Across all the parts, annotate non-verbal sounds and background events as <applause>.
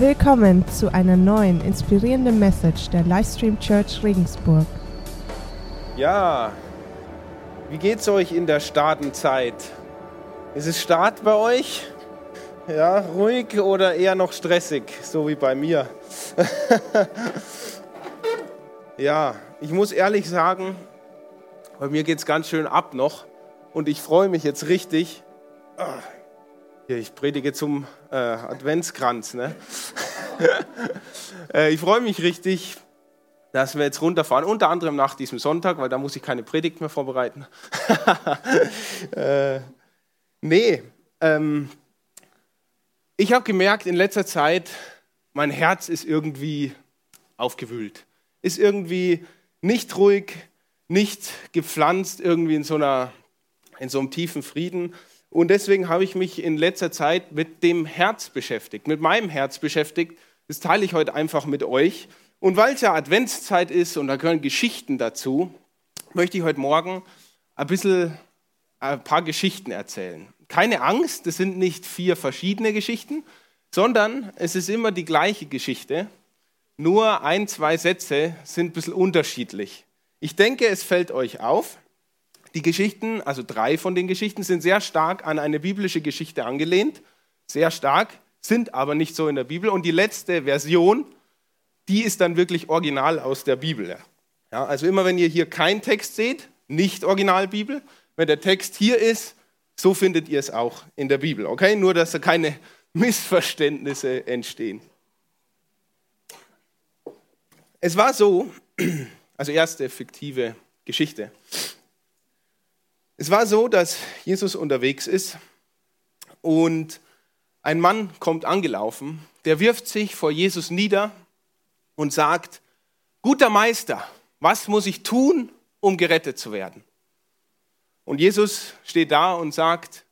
Willkommen zu einer neuen inspirierenden Message der Livestream Church Regensburg. Ja, wie geht's euch in der Startenzeit? Ist es Start bei euch? Ja, ruhig oder eher noch stressig, so wie bei mir? <laughs> ja, ich muss ehrlich sagen, bei mir geht's ganz schön ab noch und ich freue mich jetzt richtig. Ich predige zum äh, Adventskranz. Ne? <laughs> äh, ich freue mich richtig, dass wir jetzt runterfahren, unter anderem nach diesem Sonntag, weil da muss ich keine Predigt mehr vorbereiten. <laughs> äh, nee, ähm, ich habe gemerkt in letzter Zeit, mein Herz ist irgendwie aufgewühlt, ist irgendwie nicht ruhig, nicht gepflanzt irgendwie in so, einer, in so einem tiefen Frieden. Und deswegen habe ich mich in letzter Zeit mit dem Herz beschäftigt, mit meinem Herz beschäftigt. Das teile ich heute einfach mit euch. Und weil es ja Adventszeit ist und da gehören Geschichten dazu, möchte ich heute Morgen ein bisschen ein paar Geschichten erzählen keine Angst, das sind nicht vier verschiedene Geschichten, sondern es ist immer die gleiche Geschichte. Nur ein, zwei Sätze sind ein bisschen unterschiedlich. Ich denke, es fällt euch auf. Die Geschichten, also drei von den Geschichten, sind sehr stark an eine biblische Geschichte angelehnt. Sehr stark, sind aber nicht so in der Bibel. Und die letzte Version, die ist dann wirklich original aus der Bibel. Ja, also immer wenn ihr hier keinen Text seht, nicht Originalbibel. Wenn der Text hier ist, so findet ihr es auch in der Bibel, okay? Nur, dass da keine <laughs> Missverständnisse entstehen. Es war so, <clears throat> also erste fiktive Geschichte. Es war so, dass Jesus unterwegs ist und ein Mann kommt angelaufen, der wirft sich vor Jesus nieder und sagt, guter Meister, was muss ich tun, um gerettet zu werden? Und Jesus steht da und sagt,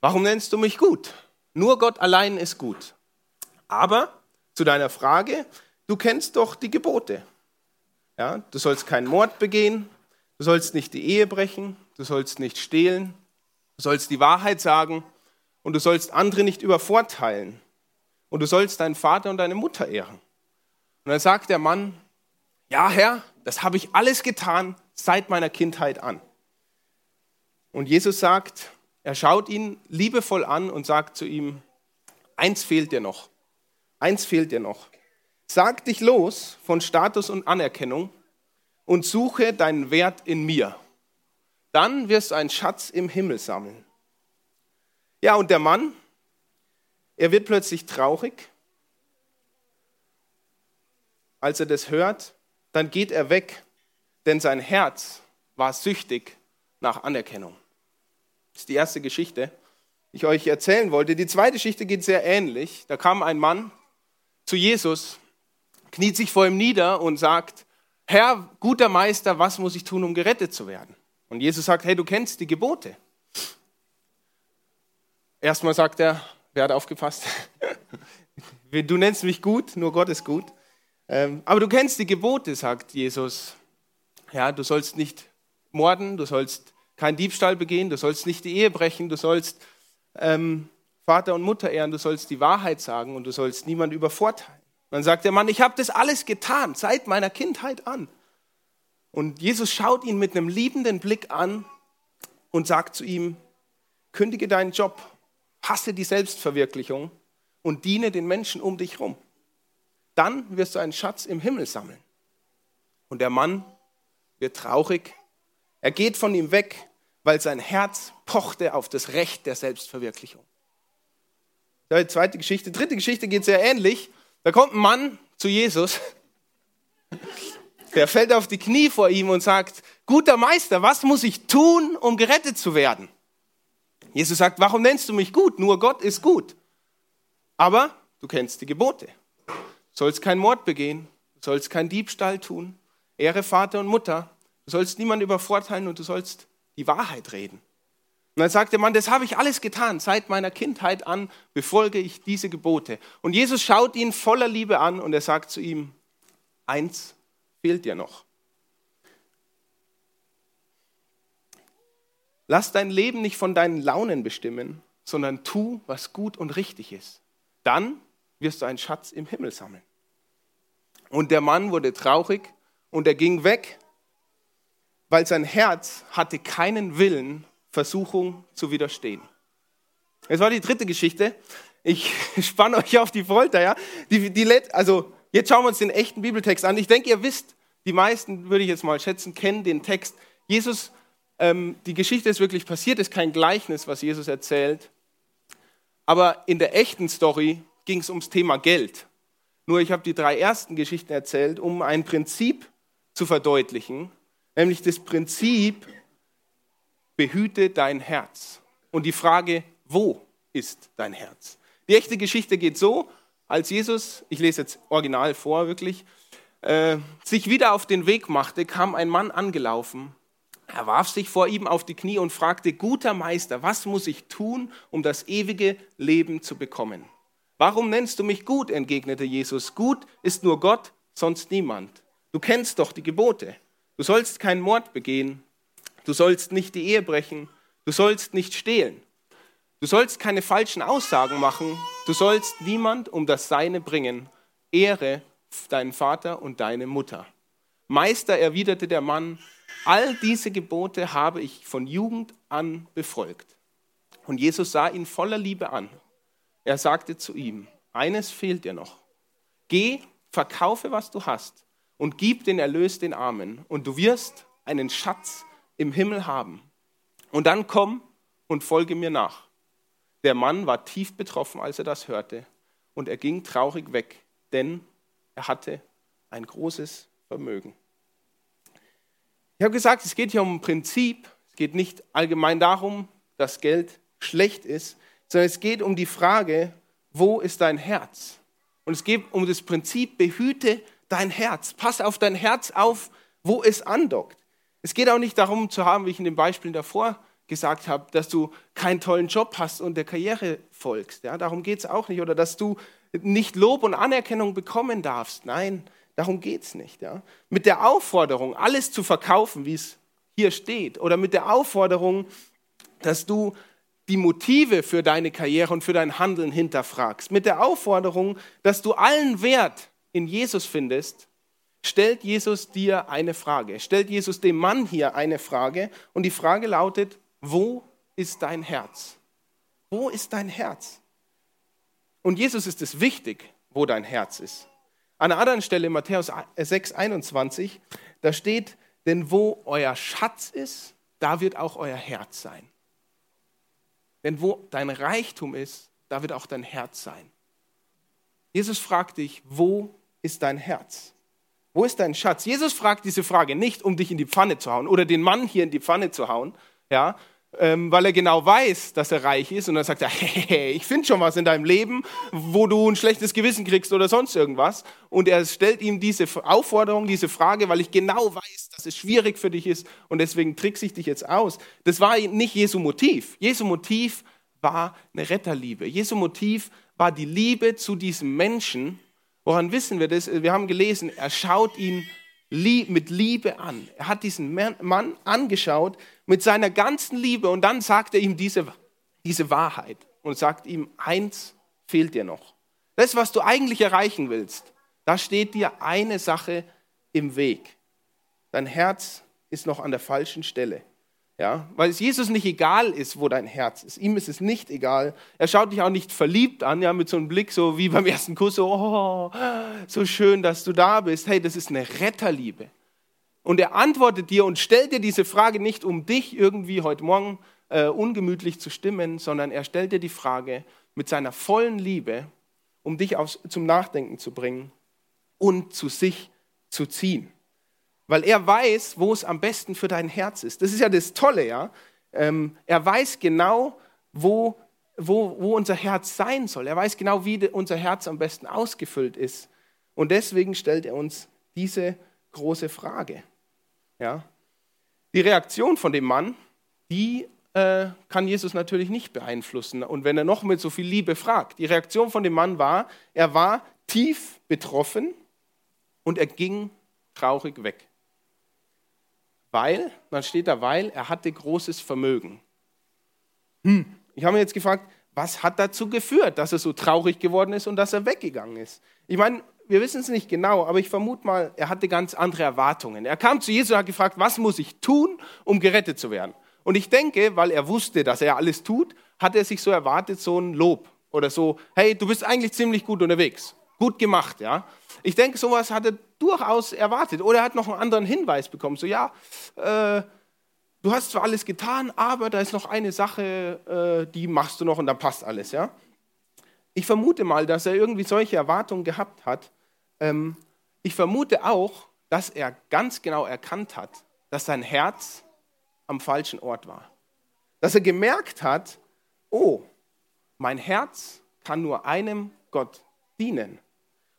warum nennst du mich gut? Nur Gott allein ist gut. Aber zu deiner Frage, du kennst doch die Gebote. Ja, du sollst keinen Mord begehen, du sollst nicht die Ehe brechen, du sollst nicht stehlen, du sollst die Wahrheit sagen und du sollst andere nicht übervorteilen und du sollst deinen Vater und deine Mutter ehren. Und dann sagt der Mann, ja Herr, das habe ich alles getan seit meiner Kindheit an. Und Jesus sagt, er schaut ihn liebevoll an und sagt zu ihm, eins fehlt dir noch, eins fehlt dir noch. Sag dich los von Status und Anerkennung und suche deinen Wert in mir. Dann wirst du einen Schatz im Himmel sammeln. Ja, und der Mann, er wird plötzlich traurig, als er das hört, dann geht er weg, denn sein Herz war süchtig nach Anerkennung. Das ist die erste Geschichte, die ich euch erzählen wollte. Die zweite Geschichte geht sehr ähnlich. Da kam ein Mann zu Jesus, kniet sich vor ihm nieder und sagt, Herr, guter Meister, was muss ich tun, um gerettet zu werden? Und Jesus sagt, hey, du kennst die Gebote. Erstmal sagt er, wer hat aufgepasst? <laughs> Du nennst mich gut, nur Gott ist gut. Ähm, aber du kennst die Gebote, sagt Jesus. Ja, du sollst nicht morden, du sollst keinen Diebstahl begehen, du sollst nicht die Ehe brechen, du sollst ähm, Vater und Mutter ehren, du sollst die Wahrheit sagen und du sollst niemand übervorteilen. Dann sagt der Mann, ich habe das alles getan, seit meiner Kindheit an. Und Jesus schaut ihn mit einem liebenden Blick an und sagt zu ihm, kündige deinen Job, hasse die Selbstverwirklichung und diene den Menschen um dich herum. Dann wirst du einen Schatz im Himmel sammeln. Und der Mann wird traurig, er geht von ihm weg weil sein Herz pochte auf das Recht der Selbstverwirklichung. Die zweite Geschichte. Dritte Geschichte geht sehr ähnlich. Da kommt ein Mann zu Jesus, der fällt auf die Knie vor ihm und sagt, guter Meister, was muss ich tun, um gerettet zu werden? Jesus sagt, warum nennst du mich gut? Nur Gott ist gut. Aber du kennst die Gebote. Du sollst keinen Mord begehen, du sollst keinen Diebstahl tun, ehre Vater und Mutter, du sollst niemanden übervorteilen und du sollst die Wahrheit reden. Und dann sagt der Mann, das habe ich alles getan. Seit meiner Kindheit an befolge ich diese Gebote. Und Jesus schaut ihn voller Liebe an und er sagt zu ihm, eins fehlt dir noch. Lass dein Leben nicht von deinen Launen bestimmen, sondern tu, was gut und richtig ist. Dann wirst du einen Schatz im Himmel sammeln. Und der Mann wurde traurig und er ging weg, weil sein Herz hatte keinen Willen, Versuchung zu widerstehen. Das war die dritte Geschichte. Ich <laughs> spanne euch auf die Folter, ja. Die, die, also, jetzt schauen wir uns den echten Bibeltext an. Ich denke, ihr wisst, die meisten, würde ich jetzt mal schätzen, kennen den Text. Jesus, ähm, die Geschichte ist wirklich passiert, ist kein Gleichnis, was Jesus erzählt. Aber in der echten Story ging es ums Thema Geld. Nur ich habe die drei ersten Geschichten erzählt, um ein Prinzip zu verdeutlichen, nämlich das Prinzip, behüte dein Herz. Und die Frage, wo ist dein Herz? Die echte Geschichte geht so, als Jesus, ich lese jetzt original vor, wirklich, äh, sich wieder auf den Weg machte, kam ein Mann angelaufen. Er warf sich vor ihm auf die Knie und fragte, guter Meister, was muss ich tun, um das ewige Leben zu bekommen? Warum nennst du mich gut? entgegnete Jesus. Gut ist nur Gott, sonst niemand. Du kennst doch die Gebote. Du sollst keinen Mord begehen. Du sollst nicht die Ehe brechen. Du sollst nicht stehlen. Du sollst keine falschen Aussagen machen. Du sollst niemand um das Seine bringen. Ehre deinen Vater und deine Mutter. Meister, erwiderte der Mann, all diese Gebote habe ich von Jugend an befolgt. Und Jesus sah ihn voller Liebe an. Er sagte zu ihm, eines fehlt dir noch. Geh, verkaufe, was du hast und gib den Erlös den Armen und du wirst einen Schatz im Himmel haben. Und dann komm und folge mir nach. Der Mann war tief betroffen, als er das hörte, und er ging traurig weg, denn er hatte ein großes Vermögen. Ich habe gesagt, es geht hier um ein Prinzip. Es geht nicht allgemein darum, dass Geld schlecht ist, sondern es geht um die Frage, wo ist dein Herz? Und es geht um das Prinzip, behüte dein Herz. Pass auf dein Herz auf, wo es andockt. Es geht auch nicht darum zu haben, wie ich in den Beispielen davor gesagt habe, dass du keinen tollen Job hast und der Karriere folgst. Ja, darum geht es auch nicht. Oder dass du nicht Lob und Anerkennung bekommen darfst. Nein, darum geht es nicht. Ja. Mit der Aufforderung, alles zu verkaufen, wie es hier steht, oder mit der Aufforderung, dass du die Motive für deine Karriere und für dein Handeln hinterfragst, mit der Aufforderung, dass du allen Wert in Jesus findest, stellt Jesus dir eine Frage. Stellt Jesus dem Mann hier eine Frage und die Frage lautet, wo ist dein Herz? Wo ist dein Herz? Und Jesus ist es wichtig, wo dein Herz ist. An einer anderen Stelle, Matthäus 6, 21, da steht, denn wo euer Schatz ist, da wird auch euer Herz sein. Denn wo dein Reichtum ist, da wird auch dein Herz sein. Jesus fragt dich, wo ist dein Herz? Wo ist dein Schatz? Jesus fragt diese Frage nicht, um dich in die Pfanne zu hauen oder den Mann hier in die Pfanne zu hauen, ja, ähm, weil er genau weiß, dass er reich ist und dann sagt er, <laughs> hey, ich finde schon was in deinem Leben, wo du ein schlechtes Gewissen kriegst oder sonst irgendwas. Und er stellt ihm diese Aufforderung, diese Frage, weil ich genau weiß, dass es schwierig für dich ist und deswegen trickse ich dich jetzt aus. Das war nicht Jesu Motiv. Jesu Motiv war eine Retterliebe. Jesu Motiv war die Liebe zu diesem Menschen. Woran wissen wir das? Wir haben gelesen, er schaut ihn mit Liebe an. Er hat diesen Mann angeschaut mit seiner ganzen Liebe und dann sagt er ihm diese, diese Wahrheit und sagt ihm, eins fehlt dir noch. Das, was du eigentlich erreichen willst, da steht dir eine Sache im Weg. Dein Herz ist noch an der falschen Stelle. Ja, weil es Jesus nicht egal ist, wo dein Herz ist. Ihm ist es nicht egal. Er schaut dich auch nicht verliebt an, ja, mit so einem Blick, so wie beim ersten Kuss, so, oh, so schön, dass du da bist. Hey, das ist eine Retterliebe. Und er antwortet dir und stellt dir diese Frage nicht, um dich irgendwie heute Morgen äh, ungemütlich zu stimmen, sondern er stellt dir die Frage mit seiner vollen Liebe, um dich aufs, zum Nachdenken zu bringen und zu sich zu ziehen weil er weiß, wo es am besten für dein Herz ist. Das ist ja das Tolle, ja. Ähm, er weiß genau, wo, wo, wo unser Herz sein soll. Er weiß genau, wie unser Herz am besten ausgefüllt ist. Und deswegen stellt er uns diese große Frage. Ja. Die Reaktion von dem Mann, die äh, kann Jesus natürlich nicht beeinflussen. Und wenn er noch mit so viel Liebe fragt, die Reaktion von dem Mann war, er war tief betroffen und er ging traurig weg. Weil, dann steht da, weil er hatte großes Vermögen. Hm. Ich habe mir jetzt gefragt, was hat dazu geführt, dass er so traurig geworden ist und dass er weggegangen ist? Ich meine, wir wissen es nicht genau, aber ich vermute mal, er hatte ganz andere Erwartungen. Er kam zu Jesus und hat gefragt, was muss ich tun, um gerettet zu werden? Und ich denke, weil er wusste, dass er alles tut, hat er sich so erwartet, so ein Lob oder so, hey, du bist eigentlich ziemlich gut unterwegs. Gut gemacht, ja. Ich denke, sowas hat er durchaus erwartet. Oder er hat noch einen anderen Hinweis bekommen. So, ja, äh, du hast zwar alles getan, aber da ist noch eine Sache, äh, die machst du noch und dann passt alles, ja. Ich vermute mal, dass er irgendwie solche Erwartungen gehabt hat. Ähm, ich vermute auch, dass er ganz genau erkannt hat, dass sein Herz am falschen Ort war. Dass er gemerkt hat, oh, mein Herz kann nur einem Gott dienen.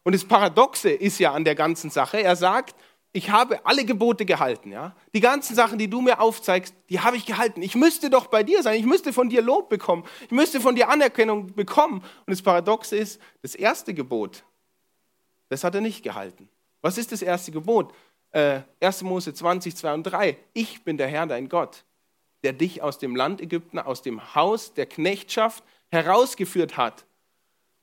Und das Paradoxe ist ja an der ganzen Sache, er sagt, ich habe alle Gebote gehalten. Ja? Die ganzen Sachen, die du mir aufzeigst, die habe ich gehalten. Ich müsste doch bei dir sein. Ich müsste von dir Lob bekommen. Ich müsste von dir Anerkennung bekommen. Und das Paradoxe ist, das erste Gebot, das hat er nicht gehalten. Was ist das erste Gebot? Äh, 1. Mose 20, 2 und 3. Ich bin der Herr, dein Gott, der dich aus dem Land Ägypten, aus dem Haus der Knechtschaft herausgeführt hat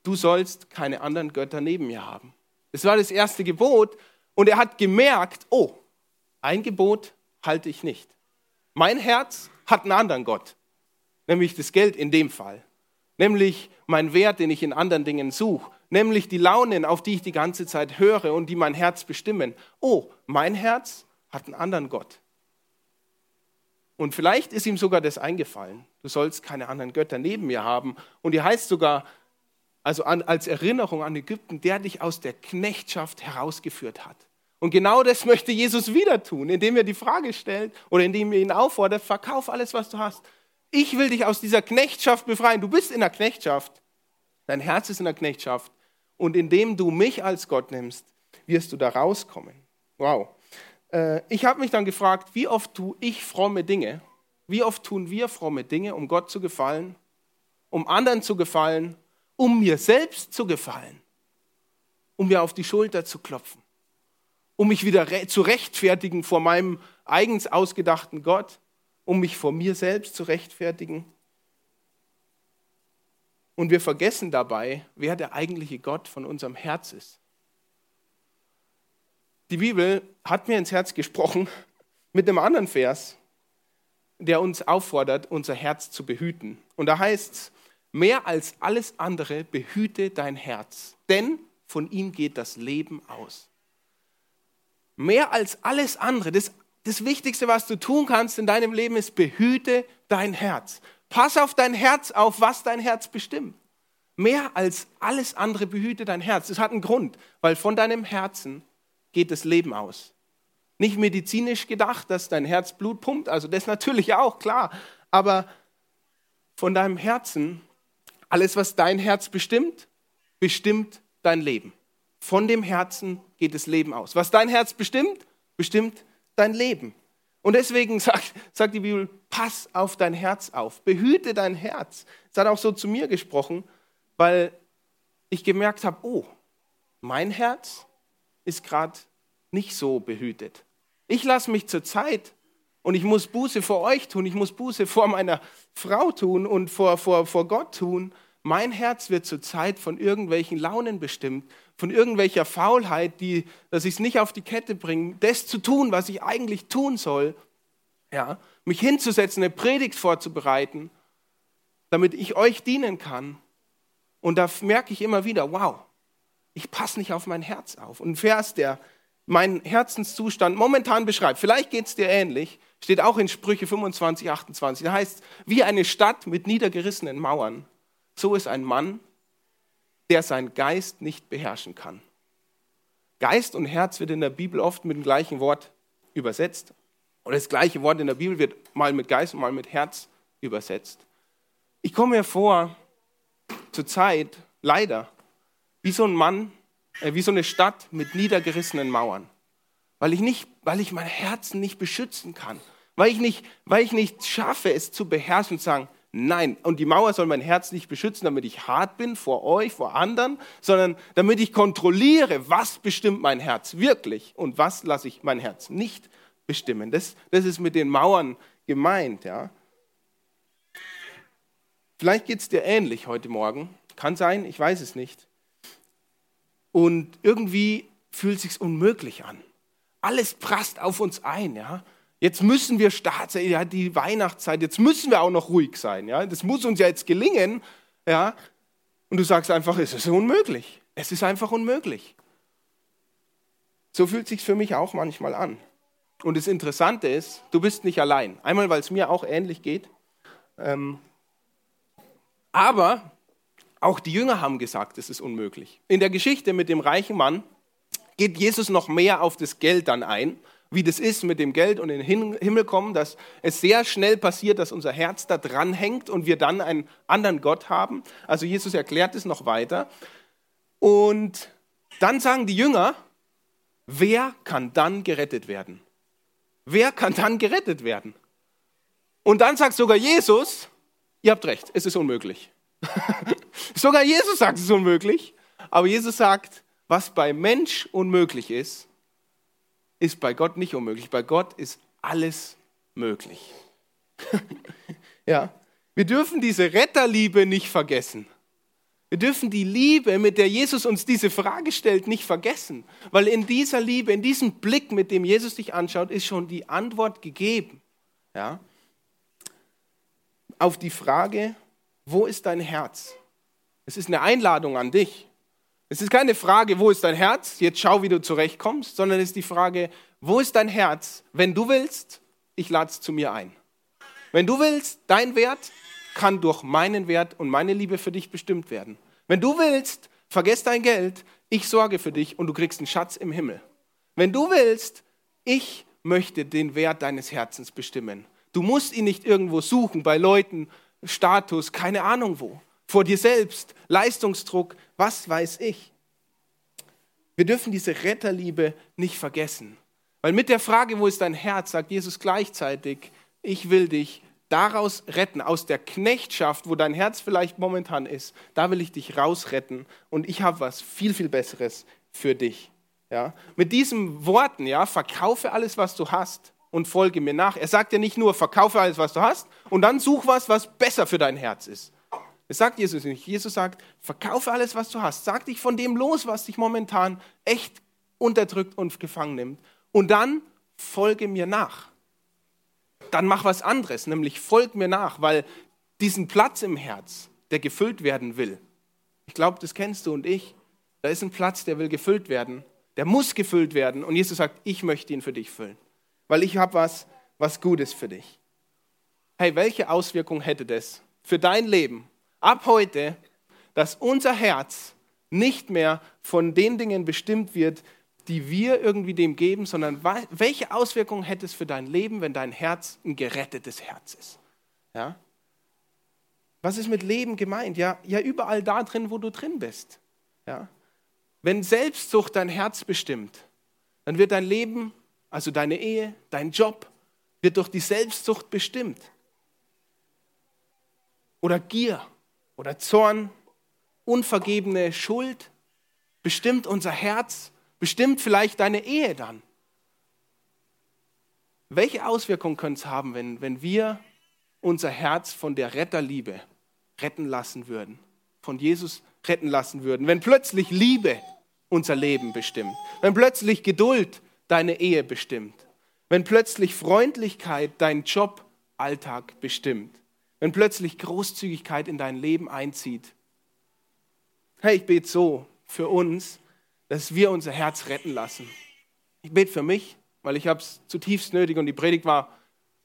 du sollst keine anderen Götter neben mir haben. Das war das erste Gebot und er hat gemerkt, oh, ein Gebot halte ich nicht. Mein Herz hat einen anderen Gott, nämlich das Geld in dem Fall, nämlich mein Wert, den ich in anderen Dingen suche, nämlich die Launen, auf die ich die ganze Zeit höre und die mein Herz bestimmen. Oh, mein Herz hat einen anderen Gott. Und vielleicht ist ihm sogar das eingefallen. Du sollst keine anderen Götter neben mir haben. Und hier heißt sogar, also an, als Erinnerung an Ägypten, der dich aus der Knechtschaft herausgeführt hat. Und genau das möchte Jesus wieder tun, indem er die Frage stellt oder indem er ihn auffordert, verkauf alles, was du hast. Ich will dich aus dieser Knechtschaft befreien. Du bist in der Knechtschaft. Dein Herz ist in der Knechtschaft. Und indem du mich als Gott nimmst, wirst du da rauskommen. Wow. Äh, ich habe mich dann gefragt, wie oft tue ich fromme Dinge? Wie oft tun wir fromme Dinge, um Gott zu gefallen, um anderen zu gefallen um mir selbst zu gefallen, um mir auf die Schulter zu klopfen, um mich wieder zu rechtfertigen vor meinem eigens ausgedachten Gott, um mich vor mir selbst zu rechtfertigen. Und wir vergessen dabei, wer der eigentliche Gott von unserem Herz ist. Die Bibel hat mir ins Herz gesprochen mit einem anderen Vers, der uns auffordert, unser Herz zu behüten. Und da heißt es, Mehr als alles andere behüte dein Herz, denn von ihm geht das Leben aus. Mehr als alles andere, das, das Wichtigste, was du tun kannst in deinem Leben, ist behüte dein Herz. Pass auf dein Herz auf, was dein Herz bestimmt. Mehr als alles andere behüte dein Herz. Das hat einen Grund, weil von deinem Herzen geht das Leben aus. Nicht medizinisch gedacht, dass dein Herz Blut pumpt, also das natürlich auch, klar, aber von deinem Herzen alles, was dein Herz bestimmt, bestimmt dein Leben. Von dem Herzen geht das Leben aus. Was dein Herz bestimmt, bestimmt dein Leben. Und deswegen <laughs> sagt, sagt die Bibel, pass auf dein Herz auf, behüte dein Herz. Es hat auch so zu mir gesprochen, weil ich gemerkt habe, oh, mein Herz ist gerade nicht so behütet. Ich lasse mich zur Zeit und ich muss Buße vor euch tun, ich muss Buße vor meiner Frau tun und vor, vor, vor Gott tun. Mein Herz wird zurzeit von irgendwelchen Launen bestimmt, von irgendwelcher Faulheit, die, dass ich es nicht auf die Kette bringe, das zu tun, was ich eigentlich tun soll. Ja, mich hinzusetzen, eine Predigt vorzubereiten, damit ich euch dienen kann. Und da merke ich immer wieder, wow, ich passe nicht auf mein Herz auf. Und ein Vers, der meinen Herzenszustand momentan beschreibt, vielleicht geht es dir ähnlich, steht auch in Sprüche 25, 28. Da heißt, wie eine Stadt mit niedergerissenen Mauern, so ist ein Mann, der seinen Geist nicht beherrschen kann. Geist und Herz wird in der Bibel oft mit dem gleichen Wort übersetzt. Oder das gleiche Wort in der Bibel wird mal mit Geist und mal mit Herz übersetzt. Ich komme mir vor, zur Zeit, leider, wie so ein Mann, äh, wie so eine Stadt mit niedergerissenen Mauern weil ich, nicht, weil ich mein Herzen nicht beschützen kann, weil ich, nicht, weil ich nicht schaffe, es zu beherrschen und zu sagen, nein, und die Mauer soll mein Herz nicht beschützen, damit ich hart bin vor euch, vor anderen, sondern damit ich kontrolliere, was bestimmt mein Herz wirklich und was lasse ich mein Herz nicht bestimmen. Das, das ist mit den Mauern gemeint. Ja. Vielleicht geht es dir ähnlich heute Morgen. Kann sein, ich weiß es nicht. Und irgendwie fühlt es sich unmöglich an. Alles prasst auf uns ein. Ja? Jetzt müssen wir Start sein, ja, die Weihnachtszeit, jetzt müssen wir auch noch ruhig sein. Ja? Das muss uns ja jetzt gelingen. Ja? Und du sagst einfach, es ist unmöglich. Es ist einfach unmöglich. So fühlt es sich für mich auch manchmal an. Und das Interessante ist, du bist nicht allein. Einmal, weil es mir auch ähnlich geht. Ähm, aber auch die Jünger haben gesagt, es ist unmöglich. In der Geschichte mit dem reichen Mann geht Jesus noch mehr auf das Geld dann ein, wie das ist mit dem Geld und in den Himmel kommen, dass es sehr schnell passiert, dass unser Herz da dran hängt und wir dann einen anderen Gott haben. Also Jesus erklärt es noch weiter. Und dann sagen die Jünger, wer kann dann gerettet werden? Wer kann dann gerettet werden? Und dann sagt sogar Jesus, ihr habt recht, es ist unmöglich. <laughs> sogar Jesus sagt, es ist unmöglich. Aber Jesus sagt, was bei Mensch unmöglich ist, ist bei Gott nicht unmöglich. Bei Gott ist alles möglich. <laughs> ja, wir dürfen diese Retterliebe nicht vergessen. Wir dürfen die Liebe, mit der Jesus uns diese Frage stellt, nicht vergessen, weil in dieser Liebe, in diesem Blick, mit dem Jesus dich anschaut, ist schon die Antwort gegeben. Ja? Auf die Frage, wo ist dein Herz? Es ist eine Einladung an dich. Es ist keine Frage, wo ist dein Herz? Jetzt schau, wie du zurechtkommst, sondern es ist die Frage, wo ist dein Herz? Wenn du willst, ich lade es zu mir ein. Wenn du willst, dein Wert kann durch meinen Wert und meine Liebe für dich bestimmt werden. Wenn du willst, vergiss dein Geld, ich sorge für dich und du kriegst einen Schatz im Himmel. Wenn du willst, ich möchte den Wert deines Herzens bestimmen. Du musst ihn nicht irgendwo suchen, bei Leuten, Status, keine Ahnung wo. Vor dir selbst, Leistungsdruck, was weiß ich. Wir dürfen diese Retterliebe nicht vergessen. Weil mit der Frage, wo ist dein Herz, sagt Jesus gleichzeitig, ich will dich daraus retten, aus der Knechtschaft, wo dein Herz vielleicht momentan ist, da will ich dich rausretten und ich habe was viel, viel Besseres für dich. Ja? Mit diesen Worten, ja, verkaufe alles, was du hast und folge mir nach. Er sagt ja nicht nur, verkaufe alles, was du hast und dann such was, was besser für dein Herz ist. Das sagt Jesus nicht. Jesus sagt, verkaufe alles, was du hast. Sag dich von dem los, was dich momentan echt unterdrückt und gefangen nimmt. Und dann folge mir nach dann mach was anderes, nämlich folg mir nach, weil diesen Platz im Herz, der gefüllt werden will, ich glaube, das kennst du und ich, da ist ein Platz, der will gefüllt werden, der muss gefüllt werden und Jesus sagt, ich möchte ihn für dich füllen, weil ich habe was, was Gutes für dich. Hey, welche Auswirkung hätte das für dein Leben ab heute, dass unser Herz nicht mehr von den Dingen bestimmt wird, die wir irgendwie dem geben, sondern welche Auswirkungen hätte es für dein Leben, wenn dein Herz ein gerettetes Herz ist? Ja? Was ist mit Leben gemeint? Ja, ja, überall da drin, wo du drin bist. Ja? Wenn Selbstsucht dein Herz bestimmt, dann wird dein Leben, also deine Ehe, dein Job, wird durch die Selbstsucht bestimmt. Oder Gier oder Zorn, unvergebene Schuld. Bestimmt unser Herz bestimmt vielleicht deine Ehe dann. Welche Auswirkungen könnte es haben, wenn, wenn wir unser Herz von der Retterliebe retten lassen würden, von Jesus retten lassen würden, wenn plötzlich Liebe unser Leben bestimmt, wenn plötzlich Geduld deine Ehe bestimmt, wenn plötzlich Freundlichkeit deinen Job, Alltag bestimmt, wenn plötzlich Großzügigkeit in dein Leben einzieht. Hey, ich bete so für uns, dass wir unser Herz retten lassen. Ich bete für mich, weil ich habe es zutiefst nötig und die Predigt war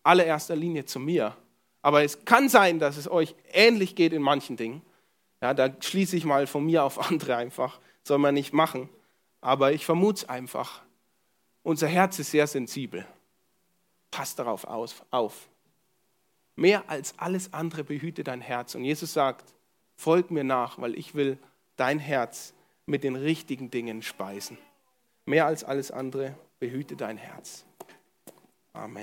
allererster Linie zu mir. Aber es kann sein, dass es euch ähnlich geht in manchen Dingen. Ja, da schließe ich mal von mir auf andere einfach. Soll man nicht machen. Aber ich vermute es einfach. Unser Herz ist sehr sensibel. Passt darauf auf. Mehr als alles andere behüte dein Herz. Und Jesus sagt, folg mir nach, weil ich will dein Herz mit den richtigen Dingen speisen. Mehr als alles andere behüte dein Herz. Amen.